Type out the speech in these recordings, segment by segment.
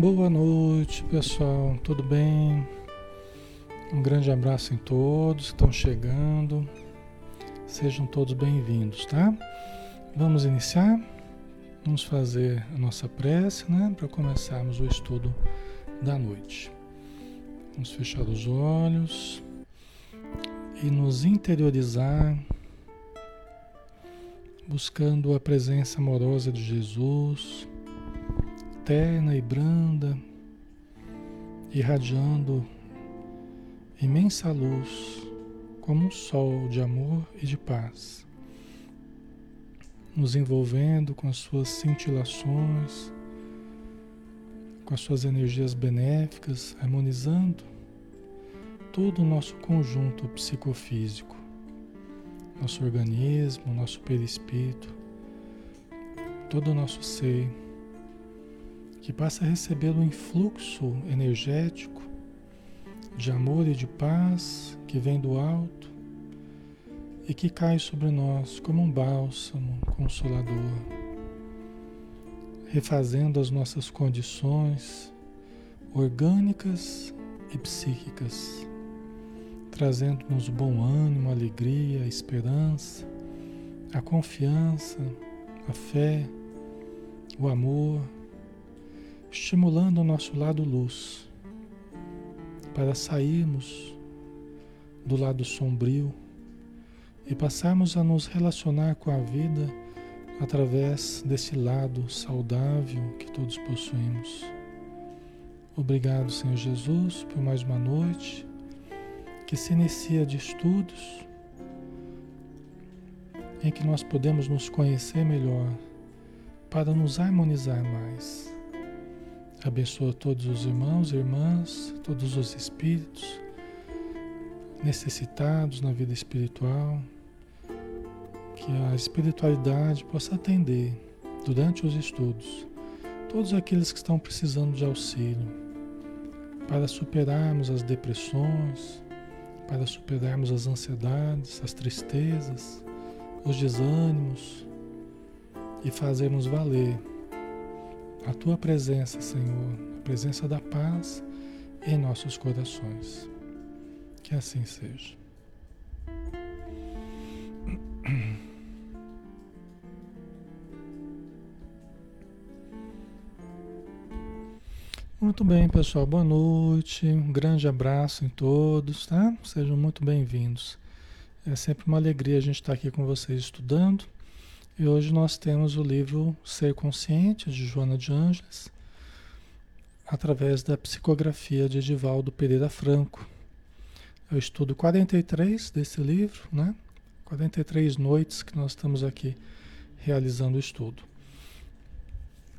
Boa noite, pessoal. Tudo bem? Um grande abraço em todos que estão chegando. Sejam todos bem-vindos, tá? Vamos iniciar? Vamos fazer a nossa prece, né? Para começarmos o estudo da noite. Vamos fechar os olhos e nos interiorizar, buscando a presença amorosa de Jesus terna e branda, irradiando imensa luz, como um sol de amor e de paz, nos envolvendo com as suas cintilações, com as suas energias benéficas, harmonizando todo o nosso conjunto psicofísico, nosso organismo, nosso perispírito, todo o nosso ser que passa a receber um influxo energético de amor e de paz que vem do alto e que cai sobre nós como um bálsamo consolador, refazendo as nossas condições orgânicas e psíquicas, trazendo-nos bom ânimo, alegria, a esperança, a confiança, a fé, o amor estimulando o nosso lado luz, para sairmos do lado sombrio e passarmos a nos relacionar com a vida através desse lado saudável que todos possuímos. Obrigado, Senhor Jesus, por mais uma noite que se inicia de estudos em que nós podemos nos conhecer melhor para nos harmonizar mais Abençoa todos os irmãos e irmãs, todos os espíritos necessitados na vida espiritual, que a espiritualidade possa atender durante os estudos todos aqueles que estão precisando de auxílio para superarmos as depressões, para superarmos as ansiedades, as tristezas, os desânimos e fazermos valer a tua presença, Senhor, a presença da paz em nossos corações. Que assim seja. Muito bem, pessoal. Boa noite. Um grande abraço em todos, tá? Sejam muito bem-vindos. É sempre uma alegria a gente estar aqui com vocês estudando. E hoje nós temos o livro Ser Consciente, de Joana de Ângeles, através da psicografia de Edivaldo Pereira Franco. O estudo 43 desse livro, né? 43 noites que nós estamos aqui realizando o estudo.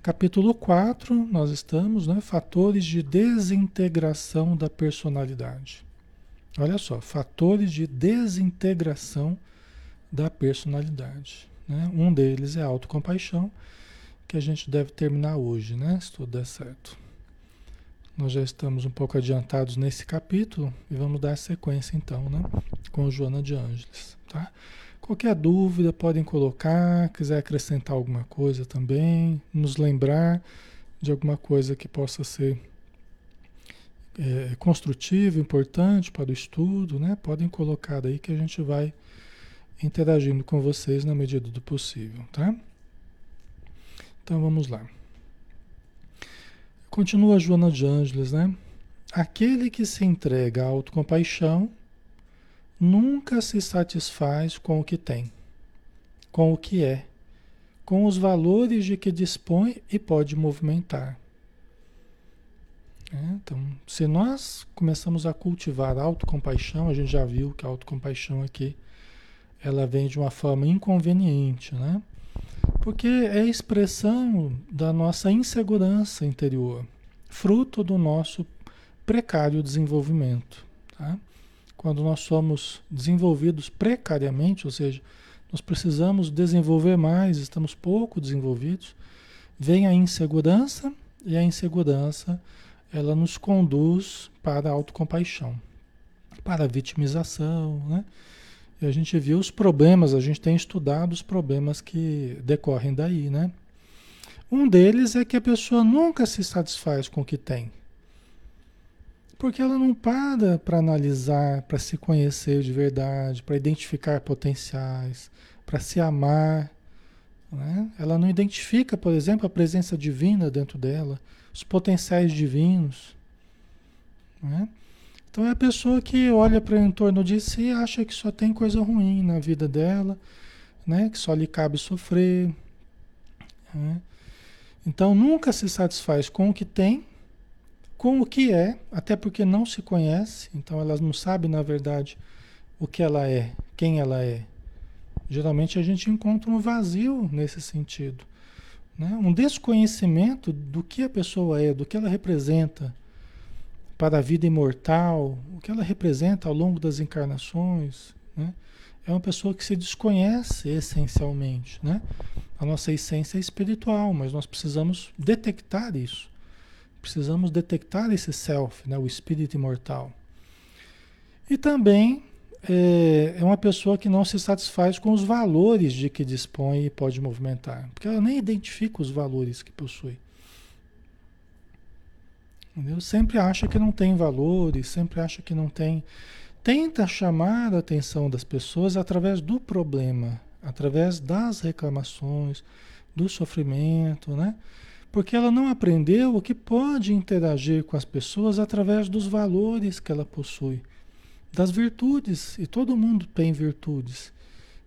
Capítulo 4, nós estamos, né? Fatores de desintegração da personalidade. Olha só, fatores de desintegração da personalidade. Né? Um deles é a autocompaixão, que a gente deve terminar hoje, né? se tudo der certo. Nós já estamos um pouco adiantados nesse capítulo e vamos dar sequência então, né? Com Joana de Ângeles, tá? Qualquer dúvida podem colocar, quiser acrescentar alguma coisa também, nos lembrar de alguma coisa que possa ser é, construtiva, importante para o estudo, né? Podem colocar aí que a gente vai interagindo com vocês na medida do possível, tá? Então vamos lá. Continua Joana de Ângeles, né? Aquele que se entrega à autocompaixão nunca se satisfaz com o que tem, com o que é, com os valores de que dispõe e pode movimentar. É, então, se nós começamos a cultivar a autocompaixão, a gente já viu que a autocompaixão aqui ela vem de uma forma inconveniente, né? Porque é expressão da nossa insegurança interior, fruto do nosso precário desenvolvimento. Tá? Quando nós somos desenvolvidos precariamente, ou seja, nós precisamos desenvolver mais, estamos pouco desenvolvidos, vem a insegurança e a insegurança ela nos conduz para a autocompaixão, para a vitimização, né? E a gente viu os problemas, a gente tem estudado os problemas que decorrem daí, né? Um deles é que a pessoa nunca se satisfaz com o que tem. Porque ela não para para analisar, para se conhecer de verdade, para identificar potenciais, para se amar. Né? Ela não identifica, por exemplo, a presença divina dentro dela, os potenciais divinos. Né? Então é a pessoa que olha para o entorno de si e acha que só tem coisa ruim na vida dela, né? que só lhe cabe sofrer. Né? Então nunca se satisfaz com o que tem, com o que é, até porque não se conhece, então elas não sabem na verdade o que ela é, quem ela é. Geralmente a gente encontra um vazio nesse sentido, né? um desconhecimento do que a pessoa é, do que ela representa para a vida imortal, o que ela representa ao longo das encarnações. Né? É uma pessoa que se desconhece essencialmente. Né? A nossa essência é espiritual, mas nós precisamos detectar isso. Precisamos detectar esse self, né? o espírito imortal. E também é, é, uma pessoa que não se satisfaz com os valores de que dispõe e pode movimentar, porque ela nem identifica os valores que possui. Entendeu? Sempre acha que não tem valores, sempre acha que não tem. Tenta chamar a atenção das pessoas através do problema, através das reclamações, do sofrimento, né? Porque ela não aprendeu o que pode interagir com as pessoas através dos valores que ela possui, das virtudes, e todo mundo tem virtudes.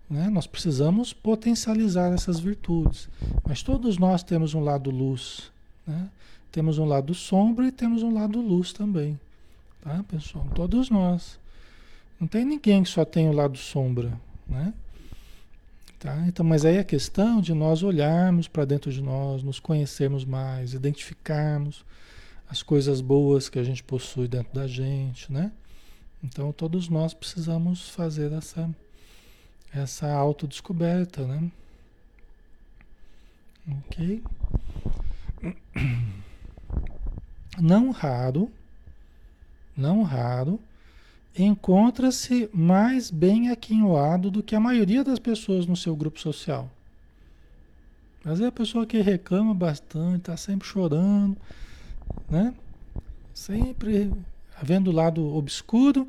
Né? Nós precisamos potencializar essas virtudes, mas todos nós temos um lado luz. Né? Temos um lado sombra e temos um lado luz também. Tá, pessoal? Todos nós. Não tem ninguém que só tem o lado sombra, né? Tá? Então, mas aí a questão de nós olharmos para dentro de nós, nos conhecermos mais, identificarmos as coisas boas que a gente possui dentro da gente, né? Então, todos nós precisamos fazer essa essa autodescoberta, né? OK? não raro, não raro, encontra-se mais bem aquinhoado do que a maioria das pessoas no seu grupo social. Às vezes a pessoa que reclama bastante, está sempre chorando, né? Sempre havendo o lado obscuro,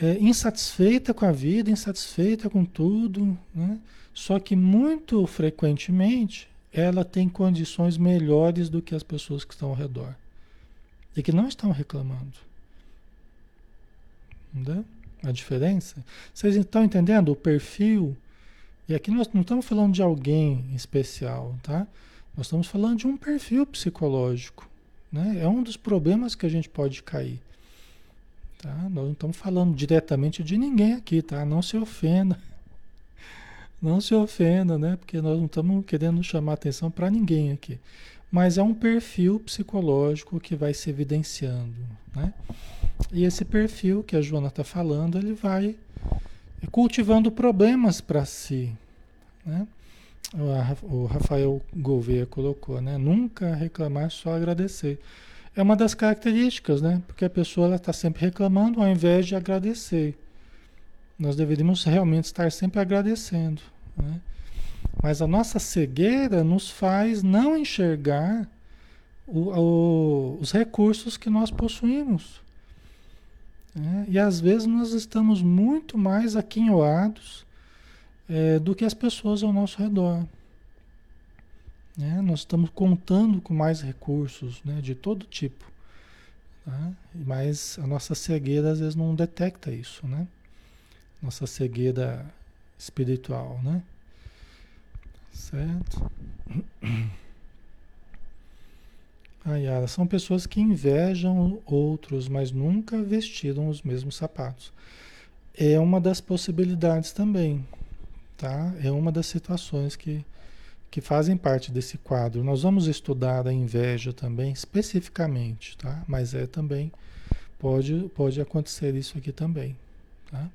é, insatisfeita com a vida, insatisfeita com tudo, né? Só que muito frequentemente ela tem condições melhores do que as pessoas que estão ao redor e que não estão reclamando. Entendeu? A diferença? Vocês estão entendendo o perfil? E aqui nós não estamos falando de alguém especial, tá? Nós estamos falando de um perfil psicológico. Né? É um dos problemas que a gente pode cair. Tá? Nós não estamos falando diretamente de ninguém aqui, tá? Não se ofenda. Não se ofenda, né? Porque nós não estamos querendo chamar atenção para ninguém aqui. Mas é um perfil psicológico que vai se evidenciando, né? E esse perfil que a Joana está falando, ele vai cultivando problemas para si, né? O Rafael Gouveia colocou, né? Nunca reclamar, só agradecer. É uma das características, né? Porque a pessoa está sempre reclamando ao invés de agradecer. Nós deveríamos realmente estar sempre agradecendo. Né? Mas a nossa cegueira nos faz não enxergar o, o, os recursos que nós possuímos. Né? E às vezes nós estamos muito mais aquinhoados é, do que as pessoas ao nosso redor. Né? Nós estamos contando com mais recursos né? de todo tipo. Tá? Mas a nossa cegueira às vezes não detecta isso. Né? Nossa cegueira espiritual, né? Certo? Ayara, são pessoas que invejam outros, mas nunca vestiram os mesmos sapatos. É uma das possibilidades também, tá? É uma das situações que, que fazem parte desse quadro. Nós vamos estudar a inveja também, especificamente, tá? Mas é também, pode, pode acontecer isso aqui também, tá?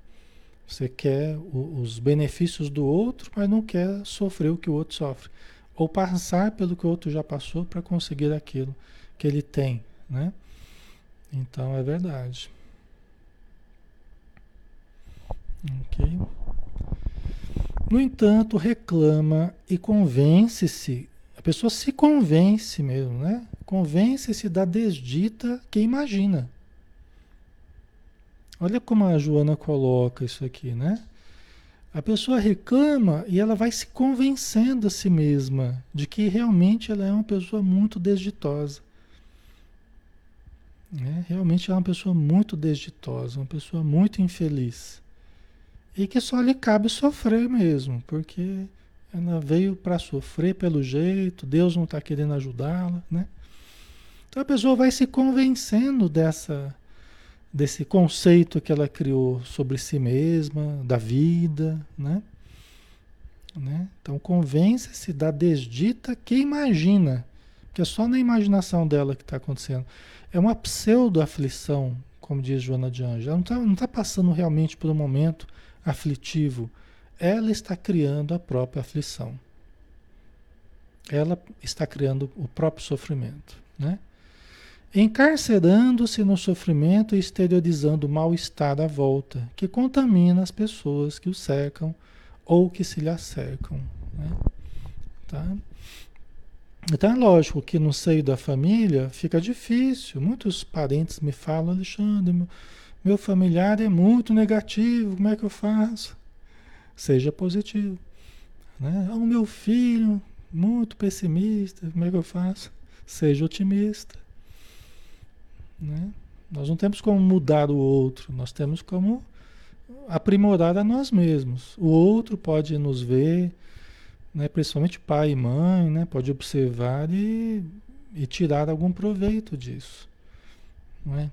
Você quer o, os benefícios do outro, mas não quer sofrer o que o outro sofre. Ou passar pelo que o outro já passou para conseguir aquilo que ele tem, né? Então é verdade. Ok. No entanto, reclama e convence-se. pessoa se convence mesmo, né? Convence-se da desdita que imagina. Olha como a Joana coloca isso aqui, né? A pessoa reclama e ela vai se convencendo a si mesma de que realmente ela é uma pessoa muito desditosa. Né? Realmente é uma pessoa muito desditosa, uma pessoa muito infeliz. E que só lhe cabe sofrer mesmo, porque ela veio para sofrer pelo jeito, Deus não está querendo ajudá-la, né? Então a pessoa vai se convencendo dessa, desse conceito que ela criou sobre si mesma, da vida, né? né? Então convence-se da desdita que imagina, que é só na imaginação dela que está acontecendo. É uma pseudo-aflição, como diz Joana de Anjos. Ela não está tá passando realmente por um momento aflitivo. Ela está criando a própria aflição. Ela está criando o próprio sofrimento, né? Encarcerando-se no sofrimento e exteriorizando o mal-estar à volta, que contamina as pessoas que o cercam ou que se lhe acercam. Né? Tá? Então é lógico que no seio da família fica difícil. Muitos parentes me falam, Alexandre, meu, familiar é muito negativo, como é que eu faço? Seja positivo. Né? O meu filho, muito pessimista, como é que eu faço? Seja otimista. Né? Nós não temos como mudar o outro, nós temos como aprimorar a nós mesmos. O outro pode nos ver, né, principalmente pai e mãe, né, pode observar e, e tirar algum proveito disso. Não é?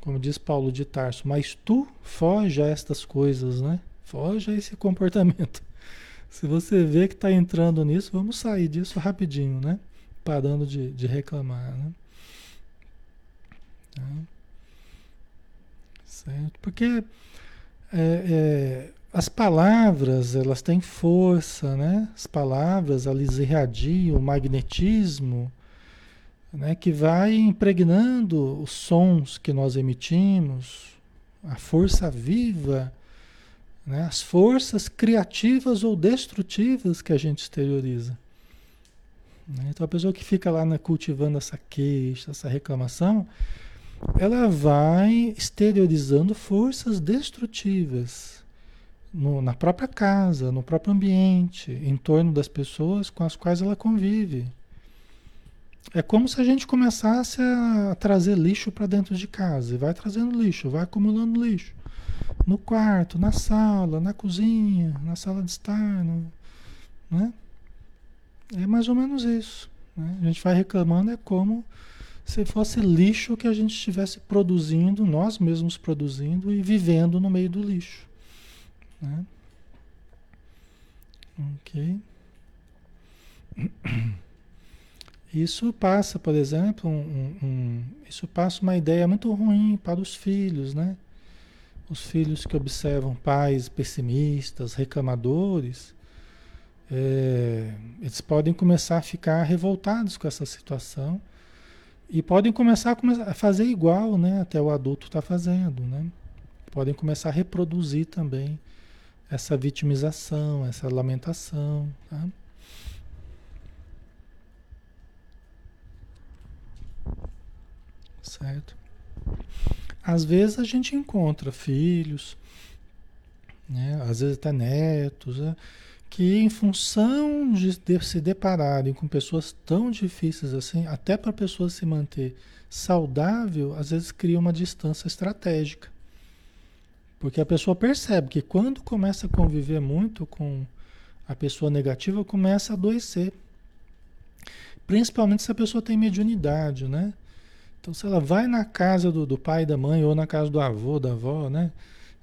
Como diz Paulo de Tarso, mas tu foge a estas coisas, né? Foge a esse comportamento. Se você vê que está entrando nisso, vamos sair disso rapidinho, né? Parando de, de reclamar, né? Tá? Certo? Porque é, é, as palavras, elas têm força, né? As palavras, elas irradiam o magnetismo, né? Que vai impregnando os sons que nós emitimos, a força viva, né? as forças criativas ou destrutivas que a gente exterioriza. Né? Então a pessoa que fica lá né, cultivando essa queixa, essa reclamação, ela vai exteriorizando forças destrutivas no, na própria casa, no próprio ambiente, em torno das pessoas com as quais ela convive. É como se a gente começasse a trazer lixo para dentro de casa. E vai trazendo lixo, vai acumulando lixo. No quarto, na sala, na cozinha, na sala de estar. No, né? É mais ou menos isso. Né? A gente vai reclamando, é como se fosse lixo que a gente estivesse produzindo, nós mesmos produzindo e vivendo no meio do lixo. Né? Ok. Isso passa, por exemplo, um, um, isso passa uma ideia muito ruim para os filhos, né? Os filhos que observam pais pessimistas, reclamadores, é, eles podem começar a ficar revoltados com essa situação e podem começar a, fazer igual, né? Até o adulto está fazendo, né? Podem começar a reproduzir também essa vitimização, essa lamentação, tá? Certo? Às vezes a gente encontra filhos, né? Às vezes até netos, né? Que em função de, de se depararem com pessoas tão difíceis assim, até para a pessoa se manter saudável, às vezes cria uma distância estratégica. Porque a pessoa percebe que quando começa a conviver muito com a pessoa negativa, começa a adoecer. Principalmente se a pessoa tem mediunidade, né? Então, se ela vai na casa do, do pai, da mãe, ou na casa do avô, da avó, né?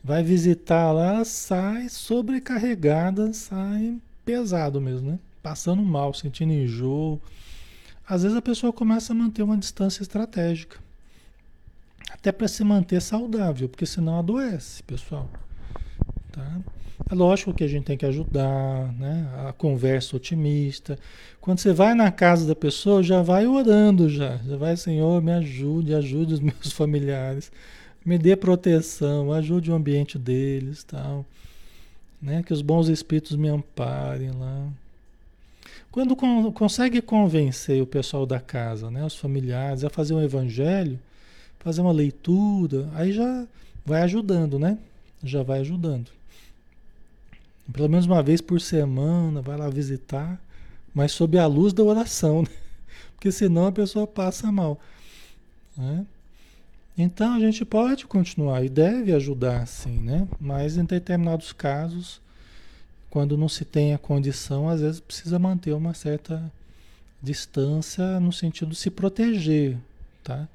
Vai visitar lá, sai sobrecarregada, sai pesado mesmo, né? Passando mal, sentindo enjoo. Às vezes a pessoa começa a manter uma distância estratégica. Até para se manter saudável, porque senão adoece, pessoal. Tá? É lógico que a gente tem que ajudar, né? A conversa otimista. Quando você vai na casa da pessoa, já vai orando já. Já vai, Senhor, me ajude, ajude os meus familiares me dê proteção, ajude o ambiente deles, tal, né? Que os bons espíritos me amparem lá. Quando con consegue convencer o pessoal da casa, né, os familiares, a fazer um evangelho, fazer uma leitura, aí já vai ajudando, né? Já vai ajudando. Pelo menos uma vez por semana, vai lá visitar, mas sob a luz da oração, né? Porque senão a pessoa passa mal. Né? Então a gente pode continuar e deve ajudar sim, né? Mas em determinados casos, quando não se tem a condição, às vezes precisa manter uma certa distância no sentido de se proteger, tá?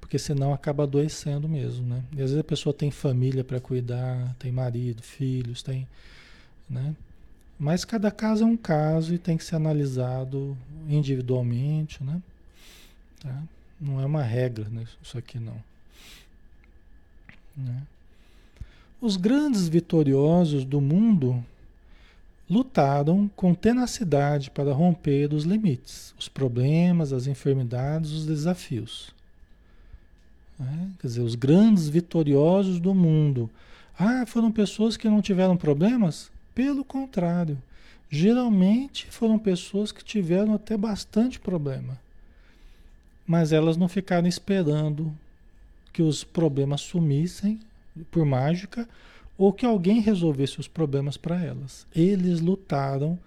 Porque senão acaba adoecendo mesmo, né? E às vezes a pessoa tem família para cuidar, tem marido, filhos, tem, né? Mas cada caso é um caso e tem que ser analisado individualmente, né? Tá? Não é uma regra, né? Isso aqui não. Né? Os grandes vitoriosos do mundo lutaram com tenacidade para romper os limites, os problemas, as enfermidades, os desafios. Né? Quer dizer, os grandes vitoriosos do mundo. Ah, foram pessoas que não tiveram problemas? Pelo contrário, geralmente foram pessoas que tiveram até bastante problema. Mas elas não ficaram esperando que os problemas sumissem por mágica ou que alguém resolvesse os problemas para elas. Eles lutaram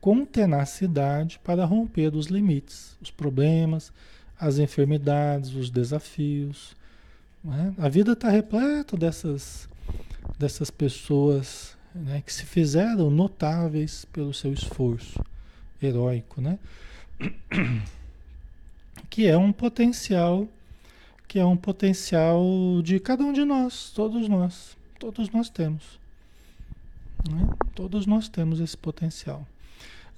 com tenacidade para romper os limites, os problemas, as enfermidades, os desafios. Né? A vida está repleta dessas, dessas pessoas né, que se fizeram notáveis pelo seu esforço heróico, né? que é um potencial que é um potencial de cada um de nós, todos nós, todos nós temos. Né? Todos nós temos esse potencial.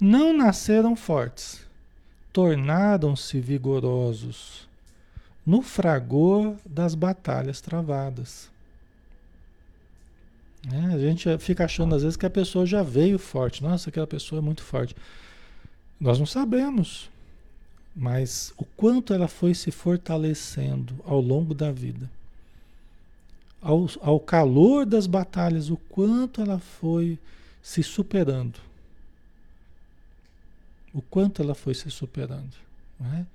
Não nasceram fortes, tornaram-se vigorosos no fragor das batalhas travadas. É, a gente fica achando às vezes que a pessoa já veio forte. Nossa, aquela pessoa é muito forte. Nós não sabemos mas o quanto ela foi se fortalecendo ao longo da vida. Ao, ao calor das batalhas, o quanto ela foi se superando. O quanto ela foi se superando. Né?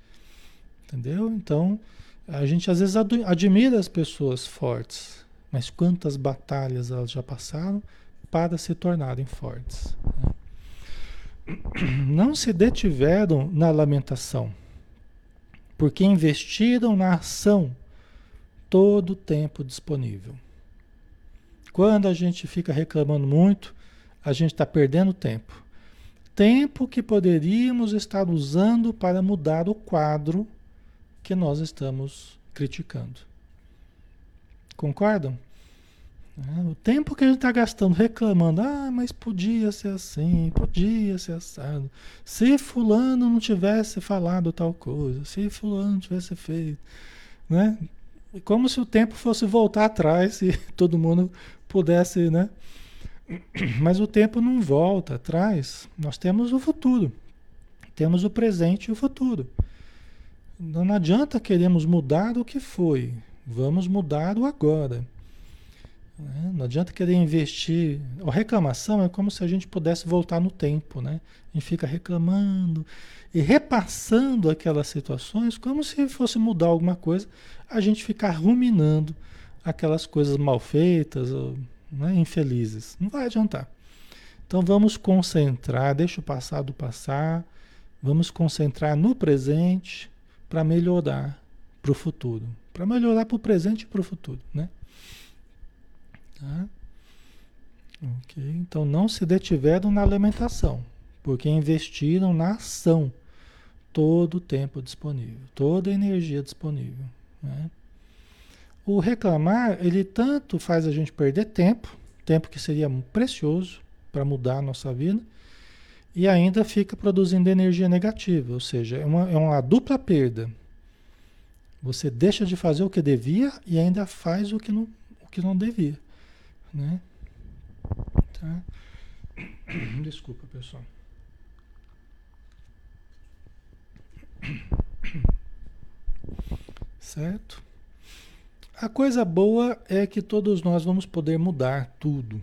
Entendeu? Então, a gente às vezes admira as pessoas fortes, mas quantas batalhas elas já passaram para se tornarem fortes. Né? não se detiveram na lamentação, porque investiram na ação todo o tempo disponível. Quando a gente fica reclamando muito, a gente está perdendo tempo. Tempo que poderíamos estar usando para mudar o quadro que nós estamos criticando. Concordam? É, o tempo que a gente está gastando reclamando, ah, mas podia ser assim, podia ser assado. Se fulano não tivesse falado tal coisa, se fulano tivesse feito, né? Como se o tempo fosse voltar atrás e todo mundo pudesse, né? Mas o tempo não volta atrás. Nós temos o futuro. Temos o presente e o futuro. Não adianta queremos mudar o que foi. Vamos mudar o agora. Né? Não adianta querer investir. A reclamação é como se a gente pudesse voltar no tempo, né? A gente fica reclamando e repassando aquelas situações como se fosse mudar alguma coisa, a gente ficar ruminando aquelas coisas mal feitas, né, infelizes. Não vai adiantar. Então vamos concentrar, deixa o passado passar, vamos concentrar no presente para melhorar para o futuro. Para melhorar para o presente e para o futuro, né? Tá? Então não se detiveram na alimentação, porque investiram na ação todo o tempo disponível, toda a energia disponível. Né? O reclamar, ele tanto faz a gente perder tempo, tempo que seria precioso para mudar a nossa vida, e ainda fica produzindo energia negativa, ou seja, é uma, é uma dupla perda. Você deixa de fazer o que devia e ainda faz o que não, o que não devia né? Tá? Desculpa, pessoal. Certo? A coisa boa é que todos nós vamos poder mudar tudo.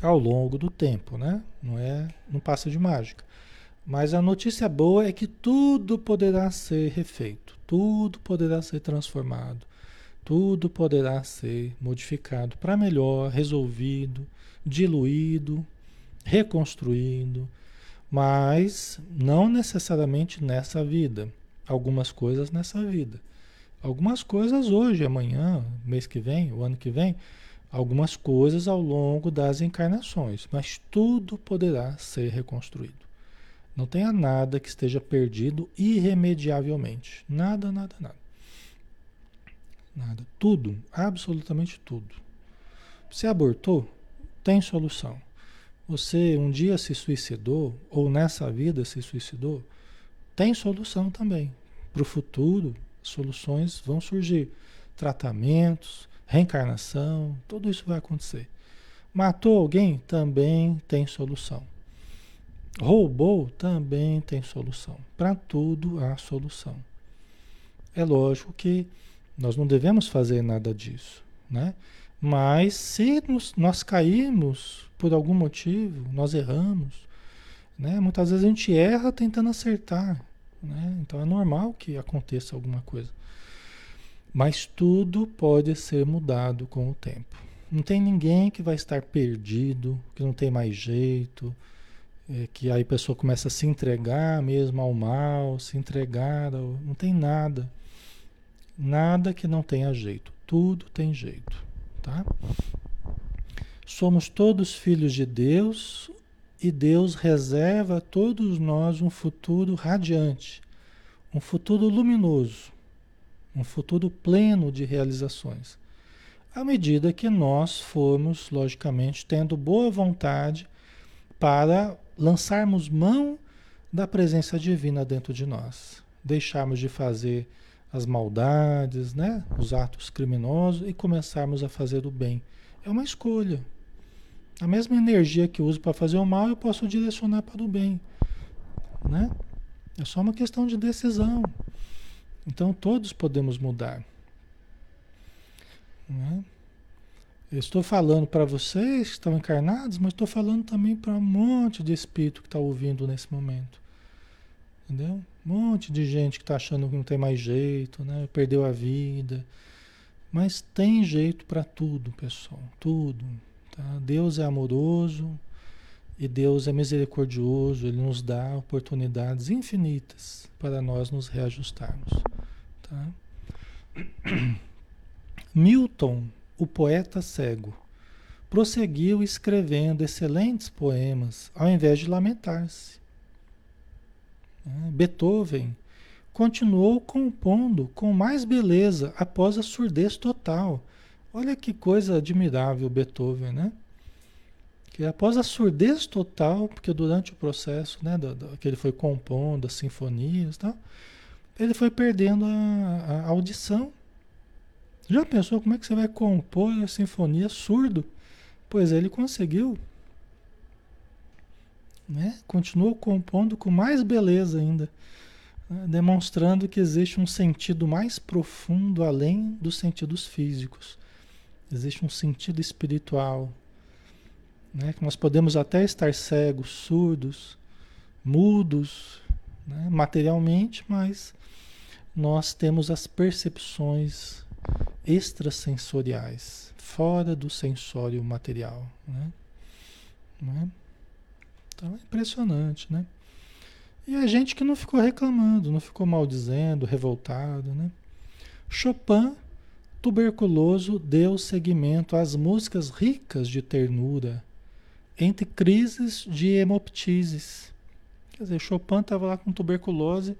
ao longo do tempo, né? Não é, não passa de mágica. Mas a notícia boa é que tudo poderá ser refeito, tudo poderá ser transformado, tudo poderá ser modificado para melhor, resolvido, diluído, reconstruído, mas não necessariamente nessa vida. Algumas coisas nessa vida. Algumas coisas hoje, amanhã, mês que vem, o ano que vem, algumas coisas ao longo das encarnações, mas tudo poderá ser reconstruído. Não tenha nada que esteja perdido irremediavelmente. Nada, nada, nada. Nada. Tudo, absolutamente tudo. Você abortou? Tem solução. Você um dia se suicidou, ou nessa vida se suicidou? Tem solução também. Para o futuro, soluções vão surgir. Tratamentos, reencarnação, tudo isso vai acontecer. Matou alguém? Também tem solução. Roubou? Também tem solução. Para tudo há solução. É lógico que nós não devemos fazer nada disso, né? Mas se nos, nós cairmos por algum motivo, nós erramos, né? Muitas vezes a gente erra tentando acertar, né? Então é normal que aconteça alguma coisa. Mas tudo pode ser mudado com o tempo. Não tem ninguém que vai estar perdido, que não tem mais jeito, é, que aí a pessoa começa a se entregar mesmo ao mal, se entregar, ao... não tem nada. Nada que não tenha jeito. Tudo tem jeito, tá? Somos todos filhos de Deus e Deus reserva a todos nós um futuro radiante, um futuro luminoso, um futuro pleno de realizações. À medida que nós formos, logicamente, tendo boa vontade para lançarmos mão da presença divina dentro de nós, deixarmos de fazer as maldades, né, os atos criminosos e começarmos a fazer o bem. É uma escolha. A mesma energia que eu uso para fazer o mal, eu posso direcionar para o bem, né? É só uma questão de decisão. Então todos podemos mudar. Né? Eu estou falando para vocês que estão encarnados, mas estou falando também para um monte de espírito que está ouvindo nesse momento. Entendeu? Um monte de gente que está achando que não tem mais jeito, né? perdeu a vida. Mas tem jeito para tudo, pessoal. Tudo. Tá? Deus é amoroso e Deus é misericordioso. Ele nos dá oportunidades infinitas para nós nos reajustarmos. Tá? Milton o poeta cego prosseguiu escrevendo excelentes poemas, ao invés de lamentar-se. É, Beethoven continuou compondo com mais beleza após a surdez total. Olha que coisa admirável Beethoven, né? Que após a surdez total, porque durante o processo, né, do, do, que ele foi compondo as sinfonias, tal, ele foi perdendo a, a audição. Já pensou como é que você vai compor a sinfonia surdo? Pois ele conseguiu. Né? Continuou compondo com mais beleza ainda, né? demonstrando que existe um sentido mais profundo além dos sentidos físicos. Existe um sentido espiritual, né? que nós podemos até estar cegos, surdos, mudos, né? materialmente, mas nós temos as percepções extrasensoriais, fora do sensório material. Né? Né? Então é impressionante, né? E a gente que não ficou reclamando, não ficou maldizendo, revoltado, né? Chopin, tuberculoso, deu seguimento às músicas ricas de ternura, entre crises de hemoptises. Quer dizer, Chopin estava lá com tuberculose,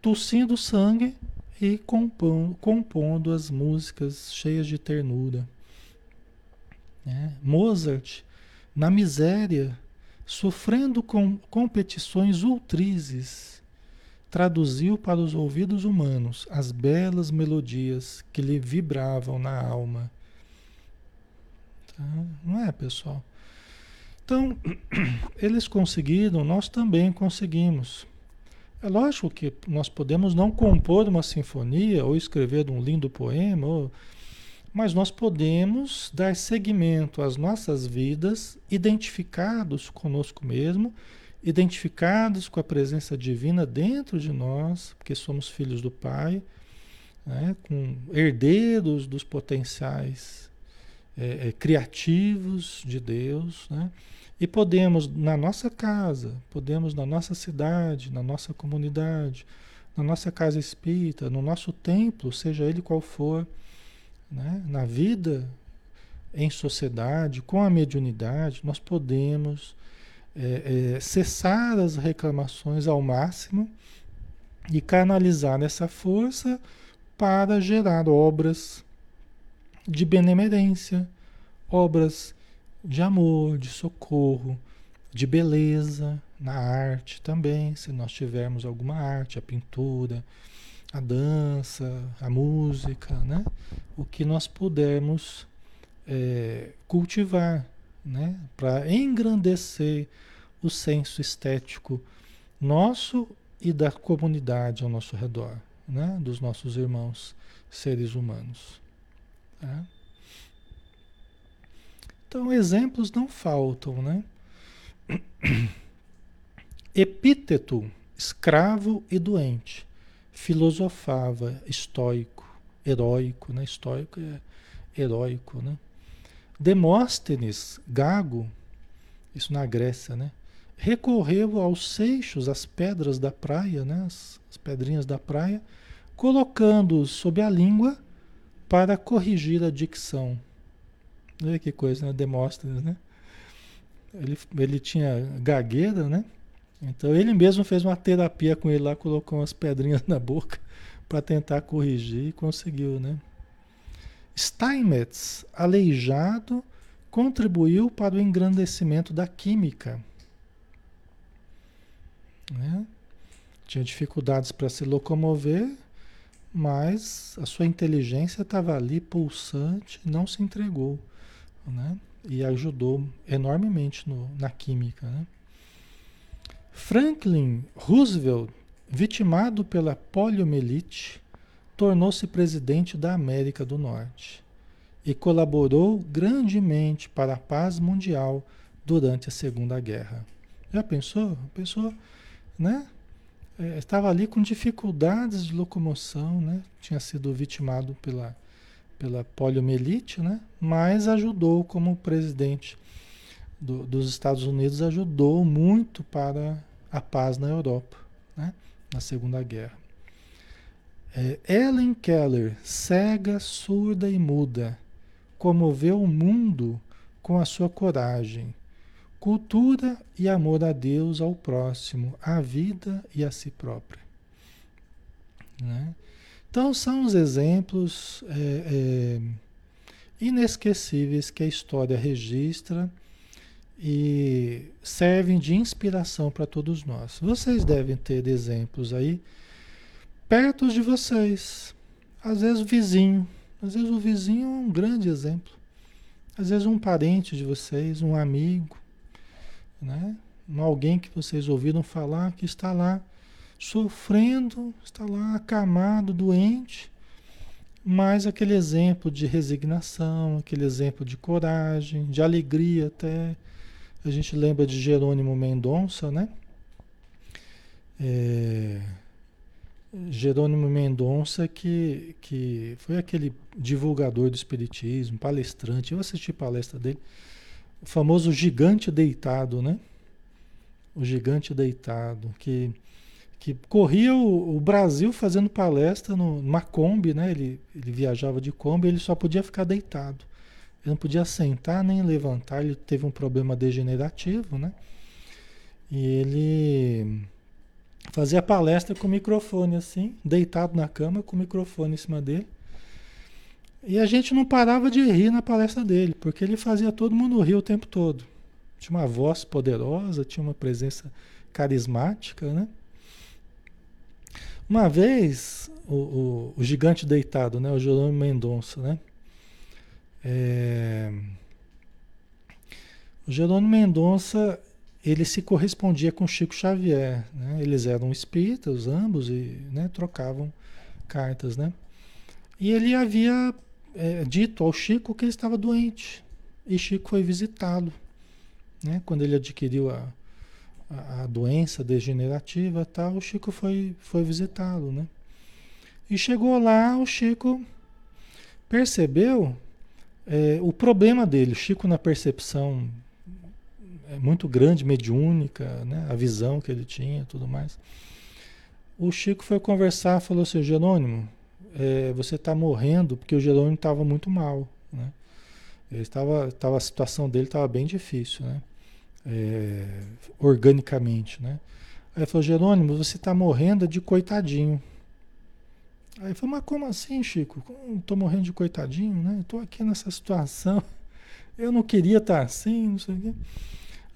tossindo sangue e compondo, compondo as músicas cheias de ternura. É, Mozart, na miséria, sofrendo com competições ultrizes, traduziu para os ouvidos humanos as belas melodias que lhe vibravam na alma. Tá? Não é, pessoal? Então, eles conseguiram, nós também conseguimos. É lógico que nós podemos não compor uma sinfonia ou escrever um lindo poema ou mas nós podemos dar seguimento às nossas vidas identificados conosco mesmo, identificados com a presença divina dentro de nós, porque somos filhos do Pai, né, com herdeiros dos potenciais é, é, criativos de Deus, né? E podemos na nossa casa, podemos na nossa cidade, na nossa comunidade, na nossa casa espírita, no nosso templo, seja ele qual for, né? na vida em sociedade, com a mediunidade, nós podemos é, é, cessar as reclamações ao máximo e canalizar essa força para gerar obras de benemerência, obras de amor, de socorro, de beleza na arte também, se nós tivermos alguma arte, a pintura, a dança, a música, né? O que nós pudermos é, cultivar, né? Para engrandecer o senso estético nosso e da comunidade ao nosso redor, né? Dos nossos irmãos seres humanos. Tá? Então, exemplos não faltam, né? Epíteto, escravo e doente, filosofava, estoico, heróico, né? Estoico é heróico, né? Demóstenes, gago, isso na Grécia, né? Recorreu aos seixos, às pedras da praia, né? As, as pedrinhas da praia, colocando-os sob a língua para corrigir a dicção. Olha que coisa, né? Demóstenes, né? Ele, ele tinha gagueira, né? Então ele mesmo fez uma terapia com ele lá, colocou umas pedrinhas na boca para tentar corrigir e conseguiu, né? Steinmetz, aleijado, contribuiu para o engrandecimento da química. Né? Tinha dificuldades para se locomover, mas a sua inteligência estava ali pulsante, não se entregou, né? E ajudou enormemente no, na química, né? Franklin Roosevelt, vitimado pela poliomielite, tornou-se presidente da América do Norte e colaborou grandemente para a paz mundial durante a Segunda Guerra. Já pensou? Pensou, né? é, estava ali com dificuldades de locomoção, né? Tinha sido vitimado pela, pela poliomielite, né? Mas ajudou como presidente do, dos Estados Unidos, ajudou muito para a paz na Europa, né? Na Segunda Guerra. É, Ellen Keller, cega, surda e muda, comoveu o mundo com a sua coragem Cultura e amor a Deus, ao próximo, à vida e a si própria. Né? Então, são os exemplos é, é, inesquecíveis que a história registra e servem de inspiração para todos nós. Vocês devem ter exemplos aí perto de vocês. Às vezes o vizinho, às vezes o vizinho é um grande exemplo. Às vezes um parente de vocês, um amigo, né? Alguém que vocês ouviram falar que está lá sofrendo, está lá acamado, doente, mas aquele exemplo de resignação, aquele exemplo de coragem, de alegria até. A gente lembra de Jerônimo Mendonça, né? É, Jerônimo Mendonça, que, que foi aquele divulgador do Espiritismo, palestrante. Eu assisti palestra dele o famoso gigante deitado, né? O gigante deitado, que, que corria o, o Brasil fazendo palestra no, numa Kombi, né? Ele, ele viajava de Kombi, ele só podia ficar deitado. Ele não podia sentar nem levantar, ele teve um problema degenerativo, né? E ele fazia palestra com o microfone assim, deitado na cama com o microfone em cima dele. E a gente não parava de rir na palestra dele, porque ele fazia todo mundo rir o tempo todo. Tinha uma voz poderosa, tinha uma presença carismática, né? Uma vez, o, o, o gigante deitado, né? O Jerônimo Mendonça, né? É... O Jerônimo Mendonça, ele se correspondia com Chico Xavier, né? Eles eram espíritas, ambos, e né, trocavam cartas, né? E ele havia é, dito ao Chico que ele estava doente. E Chico foi visitá-lo. Né? Quando ele adquiriu a, a, a doença degenerativa tal, o Chico foi, foi visitá-lo. Né? E chegou lá, o Chico percebeu é, o problema dele. Chico, na percepção é muito grande, mediúnica, né? a visão que ele tinha tudo mais. O Chico foi conversar, falou assim, Jerônimo, é, você está morrendo, porque o Jerônimo estava muito mal, né? Ele estava, estava, a situação dele estava bem difícil, né? É, organicamente, né? Aí ele falou, Jerônimo, você está morrendo de coitadinho. Aí ele falou, mas como assim, Chico? Estou morrendo de coitadinho, né? Estou aqui nessa situação. Eu não queria estar tá assim, não sei o quê.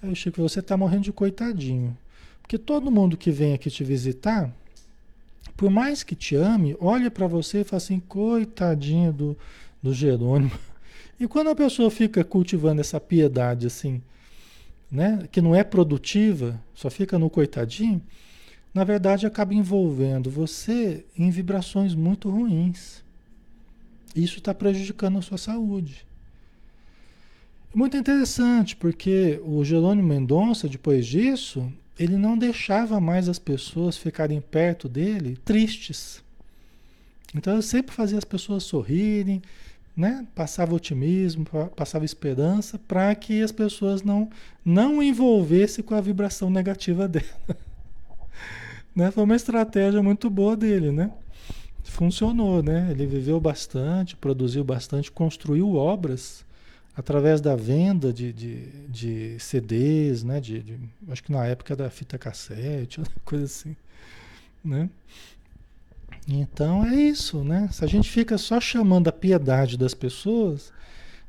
Aí o Chico, você está morrendo de coitadinho. Porque todo mundo que vem aqui te visitar, por mais que te ame, olha para você e fala assim, coitadinho do, do Jerônimo. E quando a pessoa fica cultivando essa piedade assim, né, que não é produtiva, só fica no coitadinho, na verdade acaba envolvendo você em vibrações muito ruins. Isso está prejudicando a sua saúde. Muito interessante, porque o Jerônimo Mendonça, depois disso, ele não deixava mais as pessoas ficarem perto dele tristes. Então eu sempre fazia as pessoas sorrirem, né? Passava otimismo, passava esperança para que as pessoas não não envolvessem com a vibração negativa dela. Né? Foi uma estratégia muito boa dele, né? Funcionou, né? Ele viveu bastante, produziu bastante, construiu obras através da venda de, de, de CDs, né? De, de, acho que na época da fita cassete, coisa assim, né? Então é isso, né? Se a gente fica só chamando a piedade das pessoas,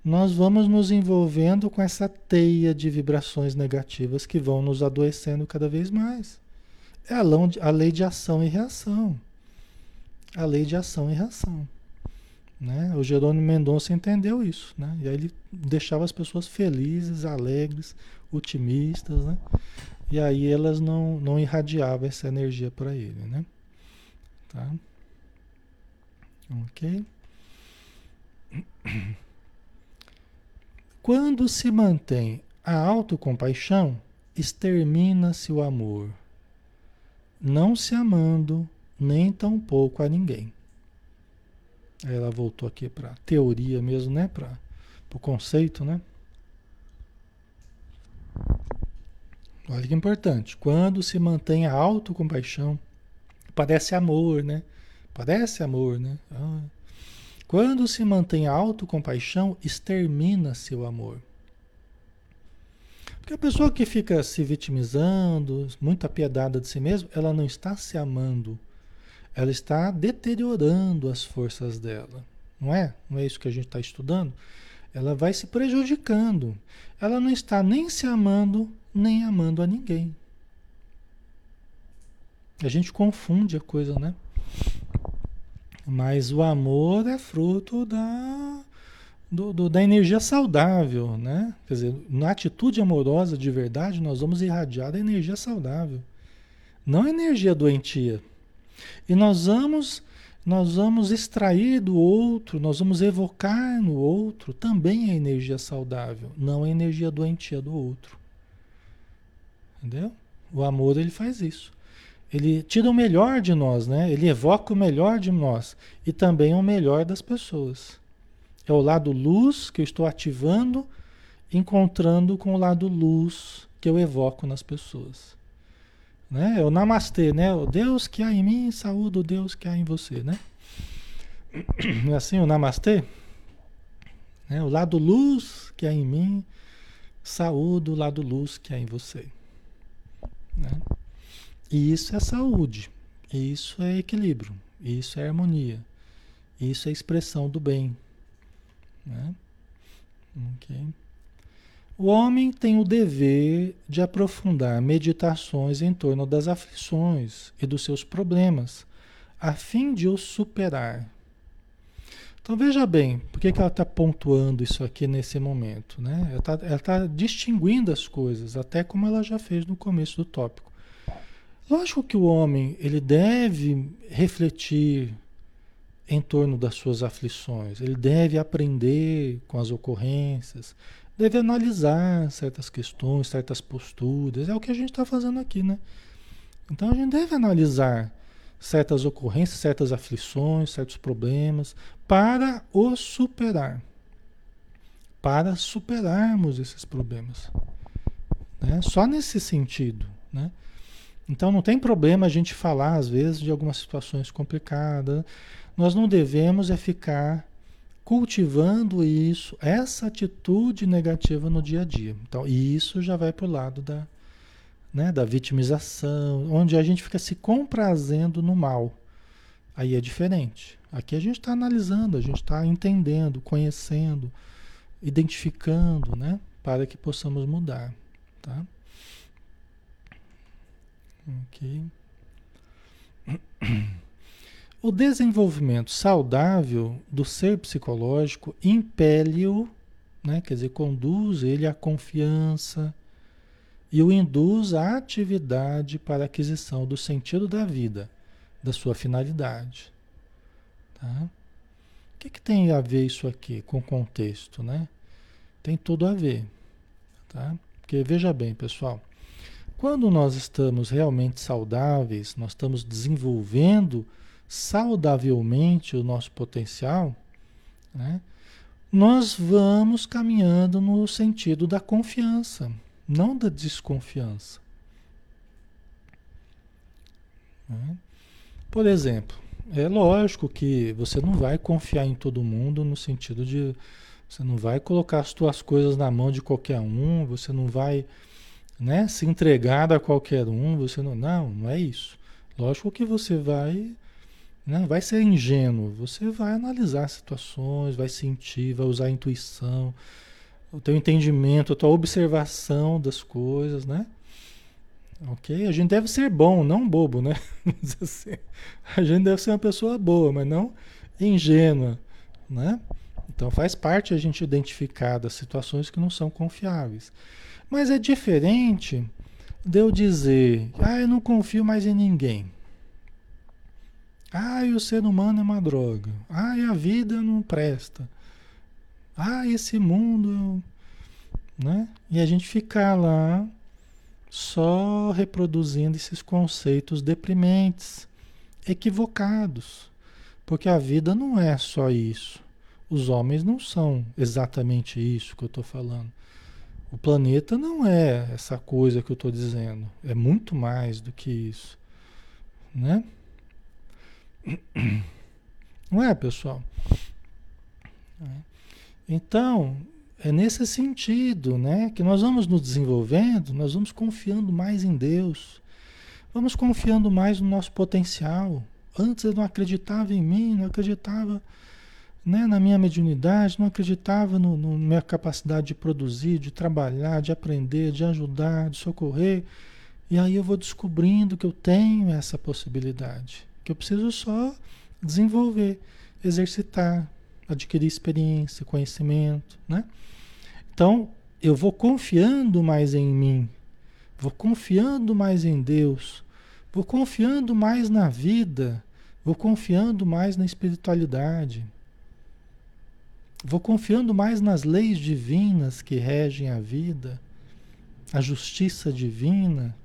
nós vamos nos envolvendo com essa teia de vibrações negativas que vão nos adoecendo cada vez mais. É a lei de ação e reação. A lei de ação e reação. Né? O Jerônimo Mendonça entendeu isso, né? E aí ele deixava as pessoas felizes, alegres, otimistas, né? E aí elas não, não irradiavam essa energia para ele, né? Tá? Ok? Quando se mantém a autocompaixão, extermina-se o amor, não se amando nem tampouco a ninguém. Aí ela voltou aqui para teoria mesmo, né? Para o conceito, né? Olha que importante. Quando se mantém a autocompaixão, parece amor, né? Parece amor, né? Ah. Quando se mantém a autocompaixão, extermina seu amor. Porque a pessoa que fica se vitimizando, muito apiedada de si mesma, ela não está se amando ela está deteriorando as forças dela. Não é? Não é isso que a gente está estudando? Ela vai se prejudicando. Ela não está nem se amando, nem amando a ninguém. A gente confunde a coisa, né? Mas o amor é fruto da, do, do, da energia saudável, né? Quer dizer, na atitude amorosa de verdade, nós vamos irradiar a energia saudável. Não a energia doentia. E nós vamos, nós vamos extrair do outro, nós vamos evocar no outro também a energia saudável, não a energia doentia do outro. Entendeu? O amor ele faz isso. Ele tira o melhor de nós, né? Ele evoca o melhor de nós e também o melhor das pessoas. É o lado luz que eu estou ativando, encontrando com o lado luz que eu evoco nas pessoas. Né? É o namastê, né? O Deus que há em mim, saúde o Deus que há em você, né? É assim o namastê? Né? O lado luz que há em mim, saúde o lado luz que há em você. Né? E isso é saúde, isso é equilíbrio, isso é harmonia, isso é expressão do bem. Né? Ok. O homem tem o dever de aprofundar meditações em torno das aflições e dos seus problemas, a fim de os superar. Então veja bem, por que, que ela está pontuando isso aqui nesse momento? Né? Ela está tá distinguindo as coisas, até como ela já fez no começo do tópico. Lógico que o homem ele deve refletir em torno das suas aflições. Ele deve aprender com as ocorrências, deve analisar certas questões, certas posturas. É o que a gente está fazendo aqui, né? Então a gente deve analisar certas ocorrências, certas aflições, certos problemas, para os superar. Para superarmos esses problemas. Né? Só nesse sentido. Né? Então não tem problema a gente falar, às vezes, de algumas situações complicadas. Nós não devemos é ficar cultivando isso, essa atitude negativa no dia a dia. Então, isso já vai para o lado da, né, da vitimização, onde a gente fica se comprazendo no mal. Aí é diferente. Aqui a gente está analisando, a gente está entendendo, conhecendo, identificando, né, para que possamos mudar, tá? Ok. O desenvolvimento saudável do ser psicológico impele-o, né, quer dizer, conduz ele à confiança e o induz à atividade para a aquisição do sentido da vida, da sua finalidade. Tá? O que, que tem a ver isso aqui com o contexto, né? Tem tudo a ver, tá? Porque veja bem, pessoal, quando nós estamos realmente saudáveis, nós estamos desenvolvendo saudavelmente o nosso potencial, né, nós vamos caminhando no sentido da confiança, não da desconfiança. Né? Por exemplo, é lógico que você não vai confiar em todo mundo no sentido de você não vai colocar as suas coisas na mão de qualquer um, você não vai né, se entregar a qualquer um, você não, não, não é isso. Lógico que você vai né? Vai ser ingênuo, você vai analisar situações, vai sentir, vai usar a intuição, o teu entendimento, a tua observação das coisas, né? Ok? A gente deve ser bom, não bobo, né? assim. A gente deve ser uma pessoa boa, mas não ingênua, né? Então faz parte a gente identificar das situações que não são confiáveis. Mas é diferente de eu dizer, ah, eu não confio mais em ninguém. Ai, o ser humano é uma droga. Ai, a vida não presta. Ah, esse mundo. Né? E a gente ficar lá só reproduzindo esses conceitos deprimentes, equivocados. Porque a vida não é só isso. Os homens não são exatamente isso que eu estou falando. O planeta não é essa coisa que eu estou dizendo. É muito mais do que isso. Né? Não é, pessoal? Então, é nesse sentido, né, que nós vamos nos desenvolvendo, nós vamos confiando mais em Deus, vamos confiando mais no nosso potencial. Antes eu não acreditava em mim, não acreditava né, na minha mediunidade, não acreditava na minha capacidade de produzir, de trabalhar, de aprender, de ajudar, de socorrer. E aí eu vou descobrindo que eu tenho essa possibilidade que eu preciso só desenvolver, exercitar, adquirir experiência, conhecimento, né? Então, eu vou confiando mais em mim, vou confiando mais em Deus, vou confiando mais na vida, vou confiando mais na espiritualidade, vou confiando mais nas leis divinas que regem a vida, a justiça divina,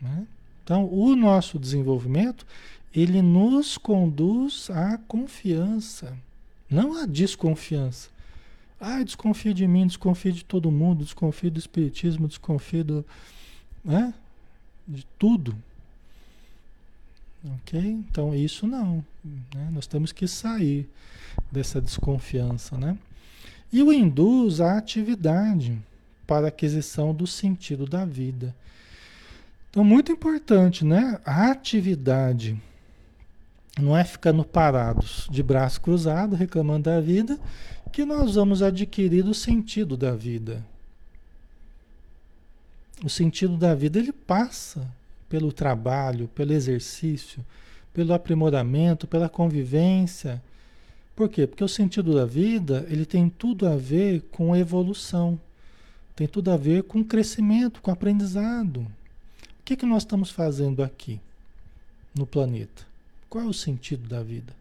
né? Então, o nosso desenvolvimento, ele nos conduz à confiança, não à desconfiança. Ah, desconfio de mim, desconfio de todo mundo, desconfio do espiritismo, desconfio do, né? de tudo. Ok? Então, isso não. Né? Nós temos que sair dessa desconfiança. Né? E o induz à atividade para a aquisição do sentido da vida. Então, muito importante, né? A atividade não é ficando parados de braço cruzado, reclamando da vida, que nós vamos adquirir o sentido da vida. O sentido da vida ele passa pelo trabalho, pelo exercício, pelo aprimoramento, pela convivência. Por quê? Porque o sentido da vida ele tem tudo a ver com evolução, tem tudo a ver com crescimento, com aprendizado que, que nós estamos fazendo aqui no planeta? Qual é o sentido da vida?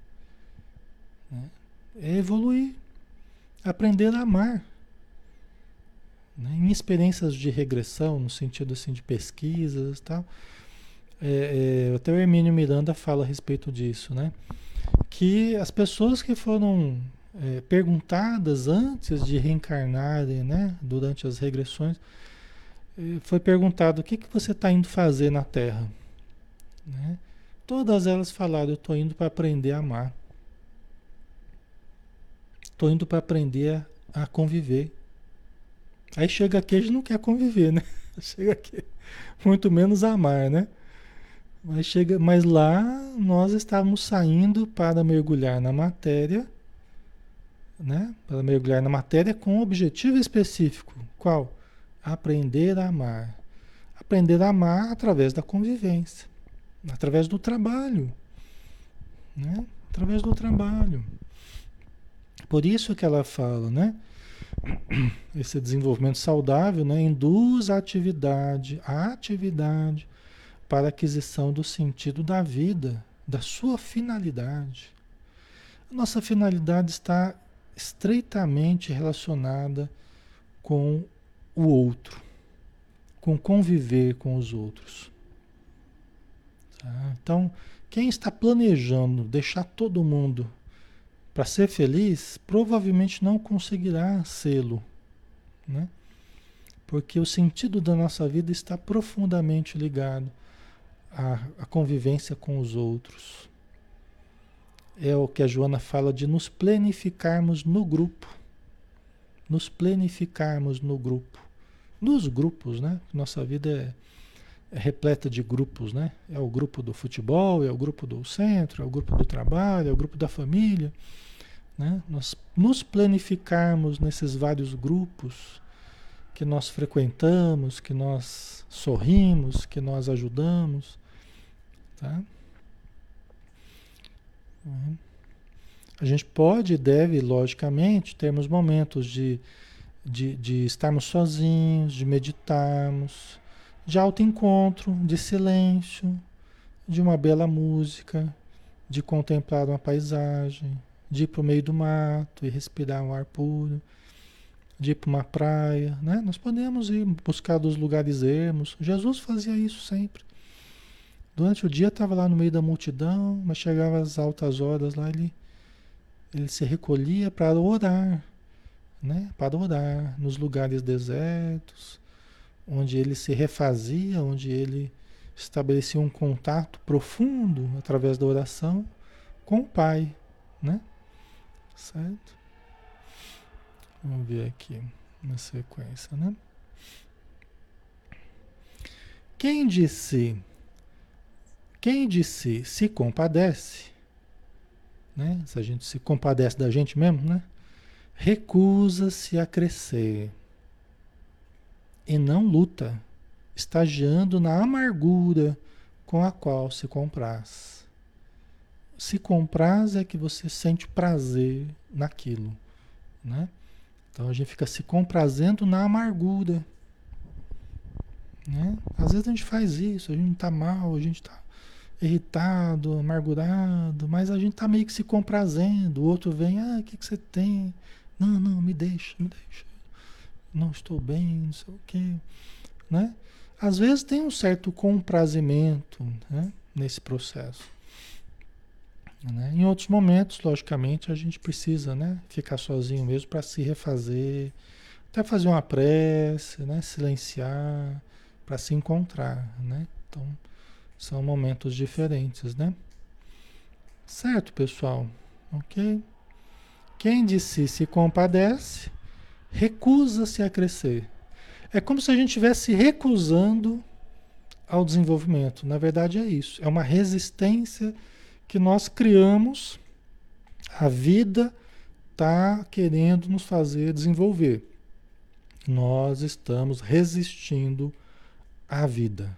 Né? É evoluir, aprender a amar. Né? Em experiências de regressão, no sentido assim de pesquisas e tal, é, é, até o Hermínio Miranda fala a respeito disso, né? Que as pessoas que foram é, perguntadas antes de reencarnarem, né? Durante as regressões, foi perguntado o que, que você está indo fazer na Terra, né? Todas elas falaram, eu estou indo para aprender a amar. Estou indo para aprender a, a conviver. Aí chega aqui, a gente não quer conviver, né? Chega aqui, muito menos amar, né? Mas, chega, mas lá nós estávamos saindo para mergulhar na matéria, né? Para mergulhar na matéria com um objetivo específico. Qual? Aprender a amar. Aprender a amar através da convivência, através do trabalho, né? Através do trabalho. Por isso que ela fala, né? Esse desenvolvimento saudável, né? Induz a atividade, a atividade para a aquisição do sentido da vida, da sua finalidade. A nossa finalidade está estreitamente relacionada com o outro, com conviver com os outros. Tá? Então, quem está planejando deixar todo mundo para ser feliz, provavelmente não conseguirá sê-lo, né? Porque o sentido da nossa vida está profundamente ligado a, a convivência com os outros. É o que a Joana fala de nos planificarmos no grupo. Nos planificarmos no grupo. Nos grupos, né? Nossa vida é, é repleta de grupos, né? É o grupo do futebol, é o grupo do centro, é o grupo do trabalho, é o grupo da família. Né? Nós nos planificarmos nesses vários grupos que nós frequentamos, que nós sorrimos, que nós ajudamos, Tá? Uhum. A gente pode e deve, logicamente, termos momentos de, de, de estarmos sozinhos, de meditarmos, de autoencontro, de silêncio, de uma bela música, de contemplar uma paisagem, de ir para o meio do mato e respirar um ar puro, de ir para uma praia. Né? Nós podemos ir buscar dos lugares ermos. Jesus fazia isso sempre. Durante o dia estava lá no meio da multidão, mas chegava às altas horas lá, ele, ele se recolhia para orar, né? Para orar nos lugares desertos, onde ele se refazia, onde ele estabelecia um contato profundo através da oração com o Pai, né? Certo? Vamos ver aqui na sequência, né? Quem disse quem si se compadece, né? se a gente se compadece da gente mesmo, né? Recusa-se a crescer e não luta, estagiando na amargura com a qual se compraz. Se compraz é que você sente prazer naquilo, né? Então a gente fica se comprazendo na amargura, né? Às vezes a gente faz isso, a gente está mal, a gente está irritado, amargurado, mas a gente tá meio que se comprazendo. O outro vem, ah, o que, que você tem? Não, não, me deixa, me deixa. Não estou bem, não sei o quê. Né? Às vezes tem um certo comprazimento né, nesse processo. Né? Em outros momentos, logicamente, a gente precisa né, ficar sozinho mesmo para se refazer, até fazer uma prece, né, silenciar, para se encontrar. Né? Então, são momentos diferentes, né? Certo, pessoal? Ok? Quem de si se compadece, recusa-se a crescer. É como se a gente estivesse recusando ao desenvolvimento. Na verdade, é isso. É uma resistência que nós criamos. A vida está querendo nos fazer desenvolver. Nós estamos resistindo à vida.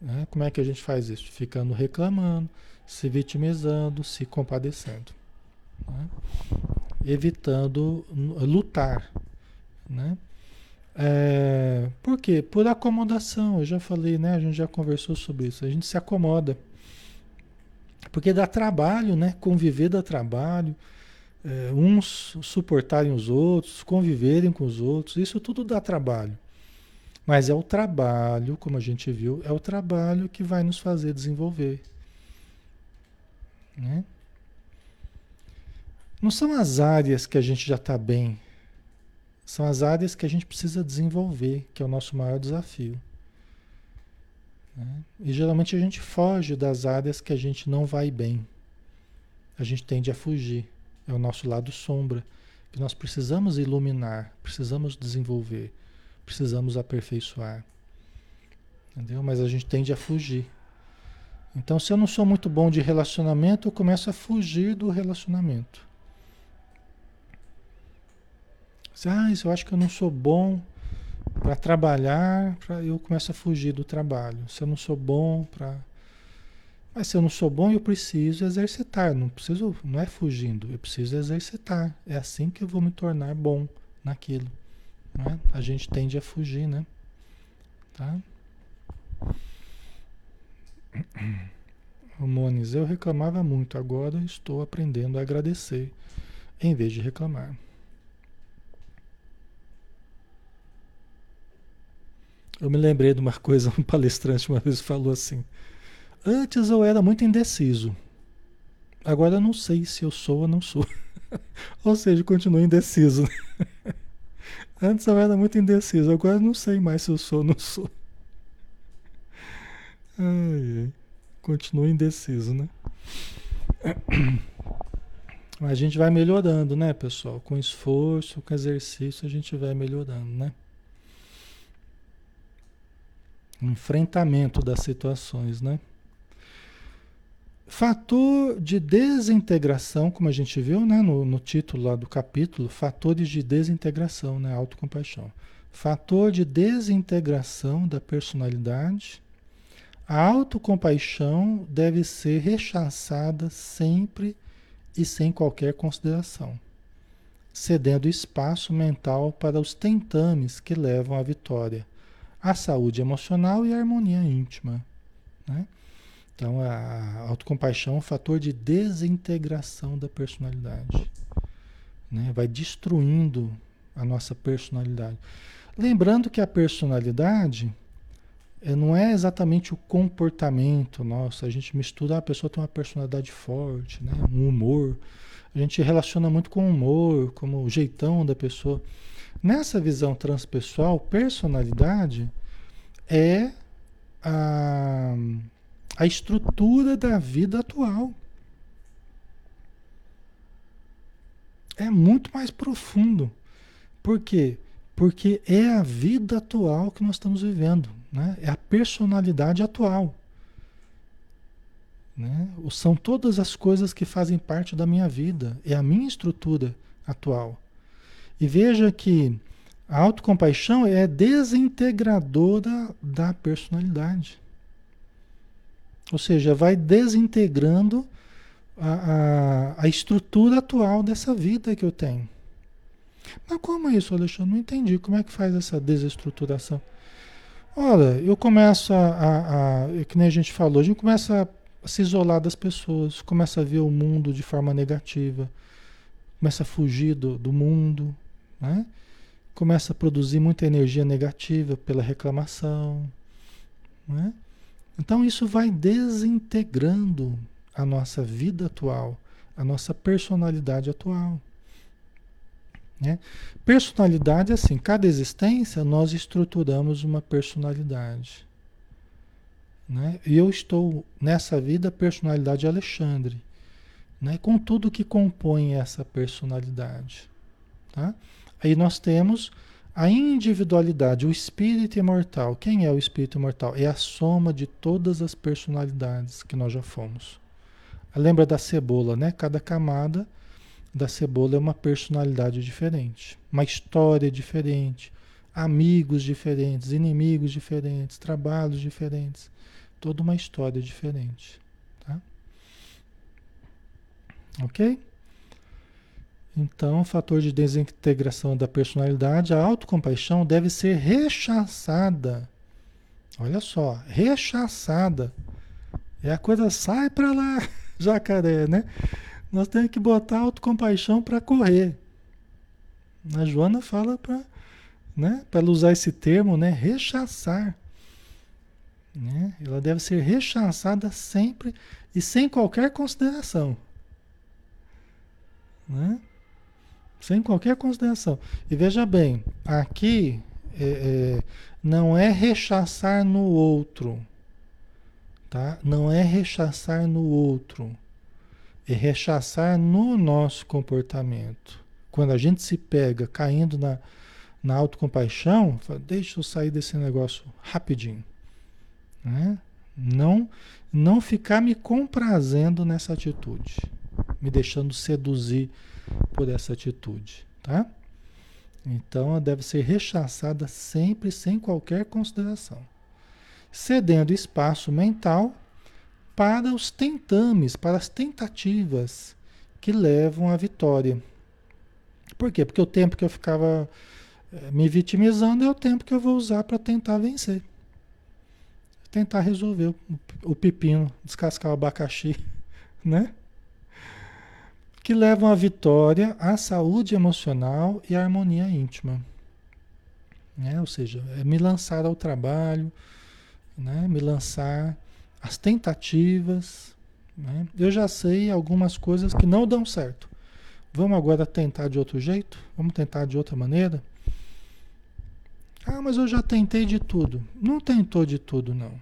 Né? Como é que a gente faz isso? Ficando reclamando, se vitimizando, se compadecendo. Né? Evitando lutar. Né? É, por quê? Por acomodação. Eu já falei, né? A gente já conversou sobre isso. A gente se acomoda. Porque dá trabalho, né? Conviver dá trabalho. É, uns suportarem os outros, conviverem com os outros, isso tudo dá trabalho. Mas é o trabalho, como a gente viu, é o trabalho que vai nos fazer desenvolver. Né? Não são as áreas que a gente já está bem, são as áreas que a gente precisa desenvolver, que é o nosso maior desafio. Né? E geralmente a gente foge das áreas que a gente não vai bem. A gente tende a fugir. É o nosso lado sombra, que nós precisamos iluminar, precisamos desenvolver, precisamos aperfeiçoar. Entendeu? Mas a gente tende a fugir. Então, se eu não sou muito bom de relacionamento, eu começo a fugir do relacionamento. Ah, eu acho que eu não sou bom para trabalhar, pra, eu começo a fugir do trabalho. Se eu não sou bom para. Mas se eu não sou bom, eu preciso exercitar. Não preciso, não é fugindo, eu preciso exercitar. É assim que eu vou me tornar bom naquilo. Né? A gente tende a fugir, né? Tá? Eu reclamava muito, agora estou aprendendo a agradecer em vez de reclamar. Eu me lembrei de uma coisa, um palestrante uma vez falou assim: Antes eu era muito indeciso. Agora eu não sei se eu sou ou não sou. ou seja, continuo indeciso. Antes eu era muito indeciso, agora eu não sei mais se eu sou ou não sou. Ai, ai. Continuo indeciso, né? A gente vai melhorando, né, pessoal? Com esforço, com exercício, a gente vai melhorando, né? Enfrentamento das situações, né? Fator de desintegração, como a gente viu né, no, no título lá do capítulo, fatores de desintegração, né, autocompaixão. Fator de desintegração da personalidade. A autocompaixão deve ser rechaçada sempre e sem qualquer consideração, cedendo espaço mental para os tentames que levam à vitória a saúde emocional e a harmonia íntima. Né? Então, a autocompaixão é um fator de desintegração da personalidade. Né? Vai destruindo a nossa personalidade. Lembrando que a personalidade é, não é exatamente o comportamento nosso. A gente mistura, ah, a pessoa tem uma personalidade forte, né? um humor. A gente relaciona muito com o humor, como o jeitão da pessoa. Nessa visão transpessoal, personalidade é a, a estrutura da vida atual. É muito mais profundo. Por quê? Porque é a vida atual que nós estamos vivendo. Né? É a personalidade atual. Né? São todas as coisas que fazem parte da minha vida. É a minha estrutura atual. E veja que a autocompaixão é desintegradora da personalidade. Ou seja, vai desintegrando a, a, a, estrutura atual dessa vida que eu tenho. Mas como é isso, Alexandre? Não entendi. Como é que faz essa desestruturação? Olha, eu começo a, a, a, que nem a gente falou, a gente começa a se isolar das pessoas, começa a ver o mundo de forma negativa, começa a fugir do, do mundo, né? começa a produzir muita energia negativa pela reclamação. Né? Então isso vai desintegrando a nossa vida atual, a nossa personalidade atual. Né? Personalidade, assim, cada existência nós estruturamos uma personalidade. Né? Eu estou nessa vida personalidade Alexandre, né? com tudo que compõe essa personalidade. Tá? Aí nós temos a individualidade, o espírito imortal. Quem é o espírito imortal? É a soma de todas as personalidades que nós já fomos. Lembra da cebola, né? Cada camada da cebola é uma personalidade diferente, uma história diferente, amigos diferentes, inimigos diferentes, trabalhos diferentes, toda uma história diferente, tá? OK? Então, o fator de desintegração da personalidade, a autocompaixão deve ser rechaçada. Olha só, rechaçada. É a coisa sai para lá. jacaré, né? Nós temos que botar autocompaixão para correr. A Joana fala para né, para usar esse termo, né, rechaçar. Né? Ela deve ser rechaçada sempre e sem qualquer consideração. Né? Sem qualquer consideração. E veja bem, aqui é, é, não é rechaçar no outro. Tá? Não é rechaçar no outro. É rechaçar no nosso comportamento. Quando a gente se pega caindo na, na autocompaixão, fala, deixa eu sair desse negócio rapidinho. Né? Não, não ficar me comprazendo nessa atitude, me deixando seduzir por essa atitude, tá? Então ela deve ser rechaçada sempre sem qualquer consideração, cedendo espaço mental para os tentames, para as tentativas que levam à vitória. Por quê? Porque o tempo que eu ficava eh, me vitimizando é o tempo que eu vou usar para tentar vencer tentar resolver o, o pepino, descascar o abacaxi, né? Que levam à vitória, à saúde emocional e à harmonia íntima. Né? Ou seja, é me lançar ao trabalho, né? me lançar às tentativas. Né? Eu já sei algumas coisas que não dão certo. Vamos agora tentar de outro jeito? Vamos tentar de outra maneira? Ah, mas eu já tentei de tudo. Não tentou de tudo, não.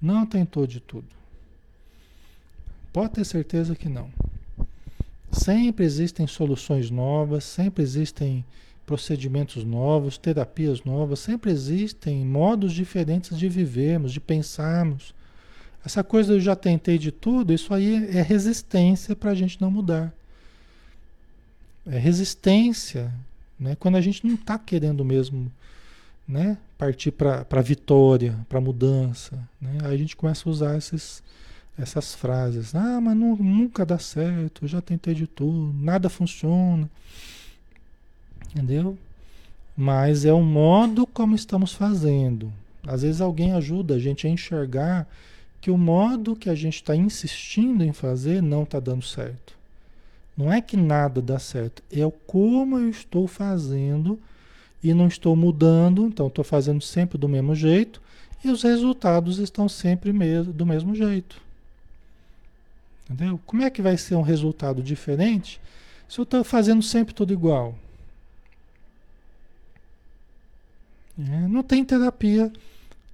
Não tentou de tudo. Pode ter certeza que não. Sempre existem soluções novas, sempre existem procedimentos novos, terapias novas, sempre existem modos diferentes de vivermos, de pensarmos. Essa coisa eu já tentei de tudo, isso aí é resistência para a gente não mudar. É resistência, né? quando a gente não está querendo mesmo né, partir para a vitória, para a mudança. Né? Aí a gente começa a usar esses, essas frases. Ah, mas não, nunca dá certo, eu já tentei de tudo, nada funciona. Entendeu? Mas é o modo como estamos fazendo. Às vezes alguém ajuda a gente a enxergar que o modo que a gente está insistindo em fazer não está dando certo. Não é que nada dá certo, é o como eu estou fazendo e não estou mudando, então estou fazendo sempre do mesmo jeito e os resultados estão sempre do mesmo jeito. Entendeu? Como é que vai ser um resultado diferente se eu estou fazendo sempre tudo igual? É, não tem terapia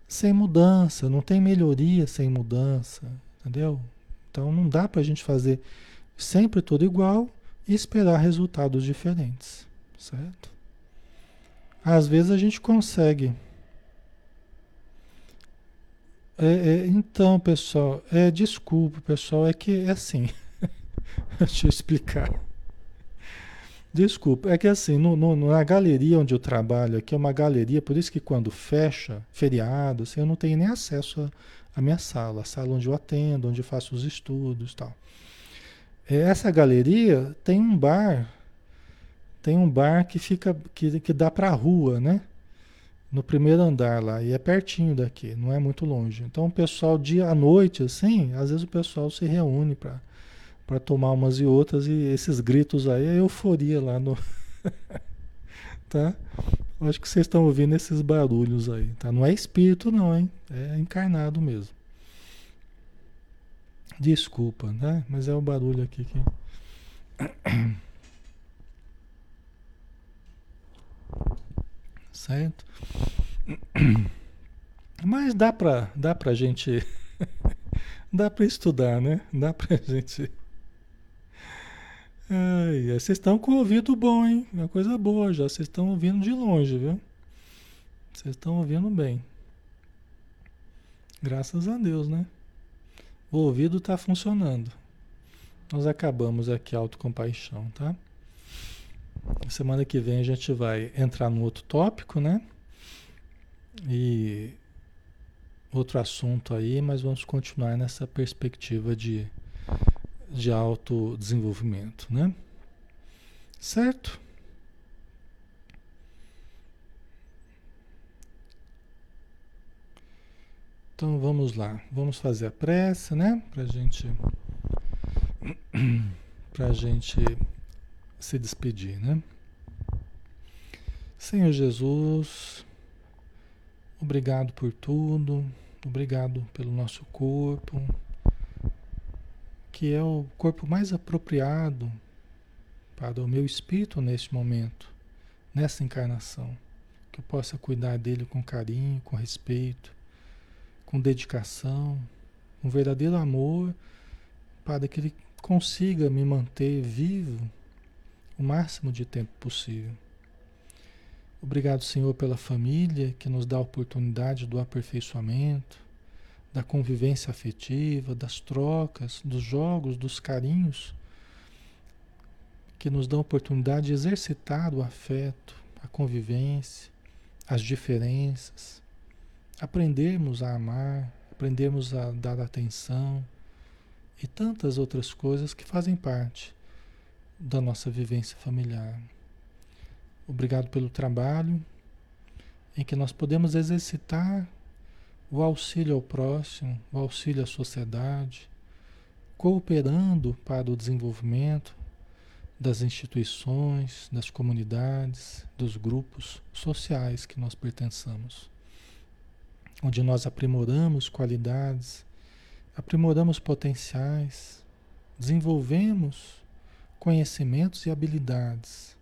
sem mudança, não tem melhoria sem mudança, entendeu? Então não dá para a gente fazer sempre tudo igual e esperar resultados diferentes, certo? Às vezes a gente consegue. É, é, então, pessoal, é, desculpa, pessoal, é que é assim. Deixa eu explicar. Desculpa, é que assim, no, no, na galeria onde eu trabalho, aqui é uma galeria, por isso que quando fecha, feriado, assim, eu não tenho nem acesso à minha sala, a sala onde eu atendo, onde eu faço os estudos tal. É, essa galeria tem um bar tem um bar que fica que, que dá para a rua, né? No primeiro andar lá, e é pertinho daqui, não é muito longe. Então o pessoal dia à noite assim, às vezes o pessoal se reúne para para tomar umas e outras e esses gritos aí é euforia lá no tá? Acho que vocês estão ouvindo esses barulhos aí, tá? Não é espírito não, hein? É encarnado mesmo. Desculpa, né? Mas é o barulho aqui que certo? Mas dá para dá pra gente dá para estudar, né? Dá pra gente Ai, vocês estão com o ouvido bom, hein? Uma coisa boa já, vocês estão ouvindo de longe, viu? Vocês estão ouvindo bem. Graças a Deus, né? O ouvido está funcionando. Nós acabamos aqui a autocompaixão, tá? Semana que vem a gente vai entrar no outro tópico, né? E outro assunto aí, mas vamos continuar nessa perspectiva de, de autodesenvolvimento, né? Certo? Então vamos lá, vamos fazer a prece, né? Para a gente para a gente se despedir, né? Senhor Jesus, obrigado por tudo, obrigado pelo nosso corpo, que é o corpo mais apropriado para o meu espírito neste momento, nessa encarnação. Que eu possa cuidar dele com carinho, com respeito, com dedicação, com verdadeiro amor, para que ele consiga me manter vivo o máximo de tempo possível. Obrigado, Senhor, pela família que nos dá a oportunidade do aperfeiçoamento, da convivência afetiva, das trocas, dos jogos, dos carinhos, que nos dão a oportunidade de exercitar o afeto, a convivência, as diferenças, aprendermos a amar, aprendermos a dar atenção e tantas outras coisas que fazem parte da nossa vivência familiar. Obrigado pelo trabalho em que nós podemos exercitar o auxílio ao próximo, o auxílio à sociedade, cooperando para o desenvolvimento das instituições, das comunidades, dos grupos sociais que nós pertençamos, onde nós aprimoramos qualidades, aprimoramos potenciais, desenvolvemos conhecimentos e habilidades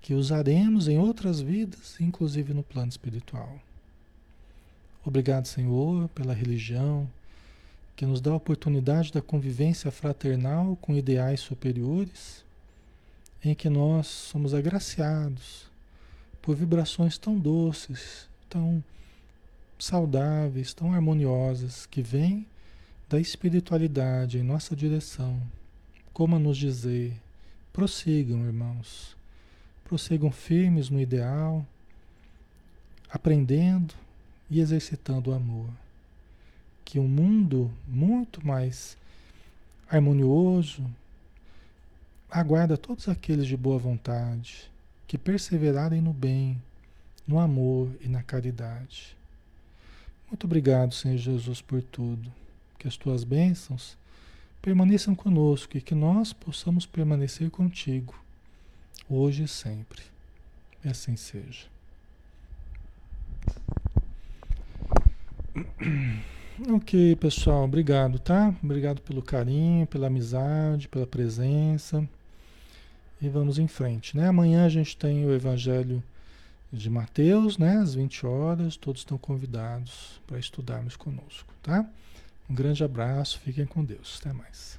que usaremos em outras vidas, inclusive no plano espiritual. Obrigado, Senhor, pela religião que nos dá a oportunidade da convivência fraternal com ideais superiores, em que nós somos agraciados por vibrações tão doces, tão saudáveis, tão harmoniosas, que vêm da espiritualidade em nossa direção. Como a nos dizer, prossigam, irmãos prossigam firmes no ideal, aprendendo e exercitando o amor. Que um mundo muito mais harmonioso aguarda todos aqueles de boa vontade que perseverarem no bem, no amor e na caridade. Muito obrigado, Senhor Jesus, por tudo. Que as tuas bênçãos permaneçam conosco e que nós possamos permanecer contigo hoje e sempre. E assim seja. Ok, pessoal, obrigado, tá? Obrigado pelo carinho, pela amizade, pela presença. E vamos em frente, né? Amanhã a gente tem o Evangelho de Mateus, né? Às 20 horas, todos estão convidados para estudarmos conosco, tá? Um grande abraço, fiquem com Deus. Até mais.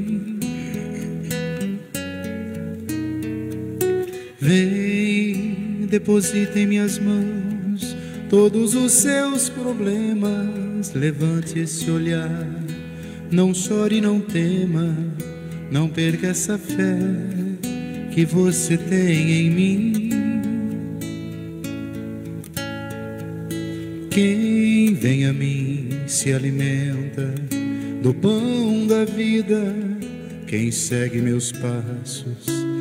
Vem, deposita em minhas mãos todos os seus problemas. Levante esse olhar, não chore, não tema, não perca essa fé que você tem em mim. Quem vem a mim se alimenta do pão da vida. Quem segue meus passos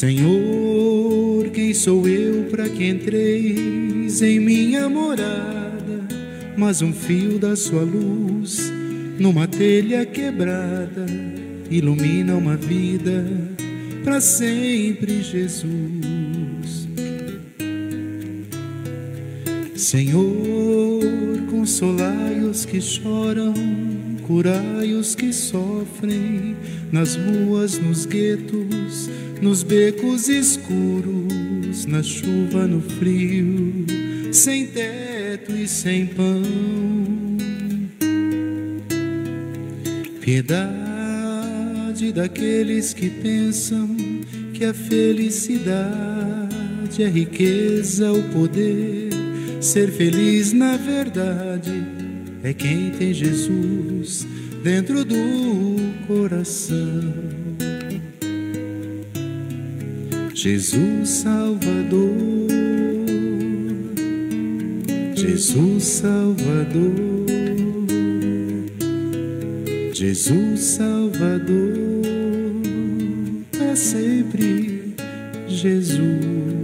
Senhor, quem sou eu para que entreis em minha morada? Mas um fio da sua luz numa telha quebrada ilumina uma vida para sempre, Jesus. Senhor, consolai os que choram, curai os que sofrem, nas ruas, nos guetos, nos becos escuros, na chuva, no frio, sem teto e sem pão. Piedade daqueles que pensam que a felicidade é riqueza, o poder Ser feliz na verdade é quem tem Jesus dentro do coração. Jesus Salvador, Jesus Salvador, Jesus Salvador, é sempre Jesus.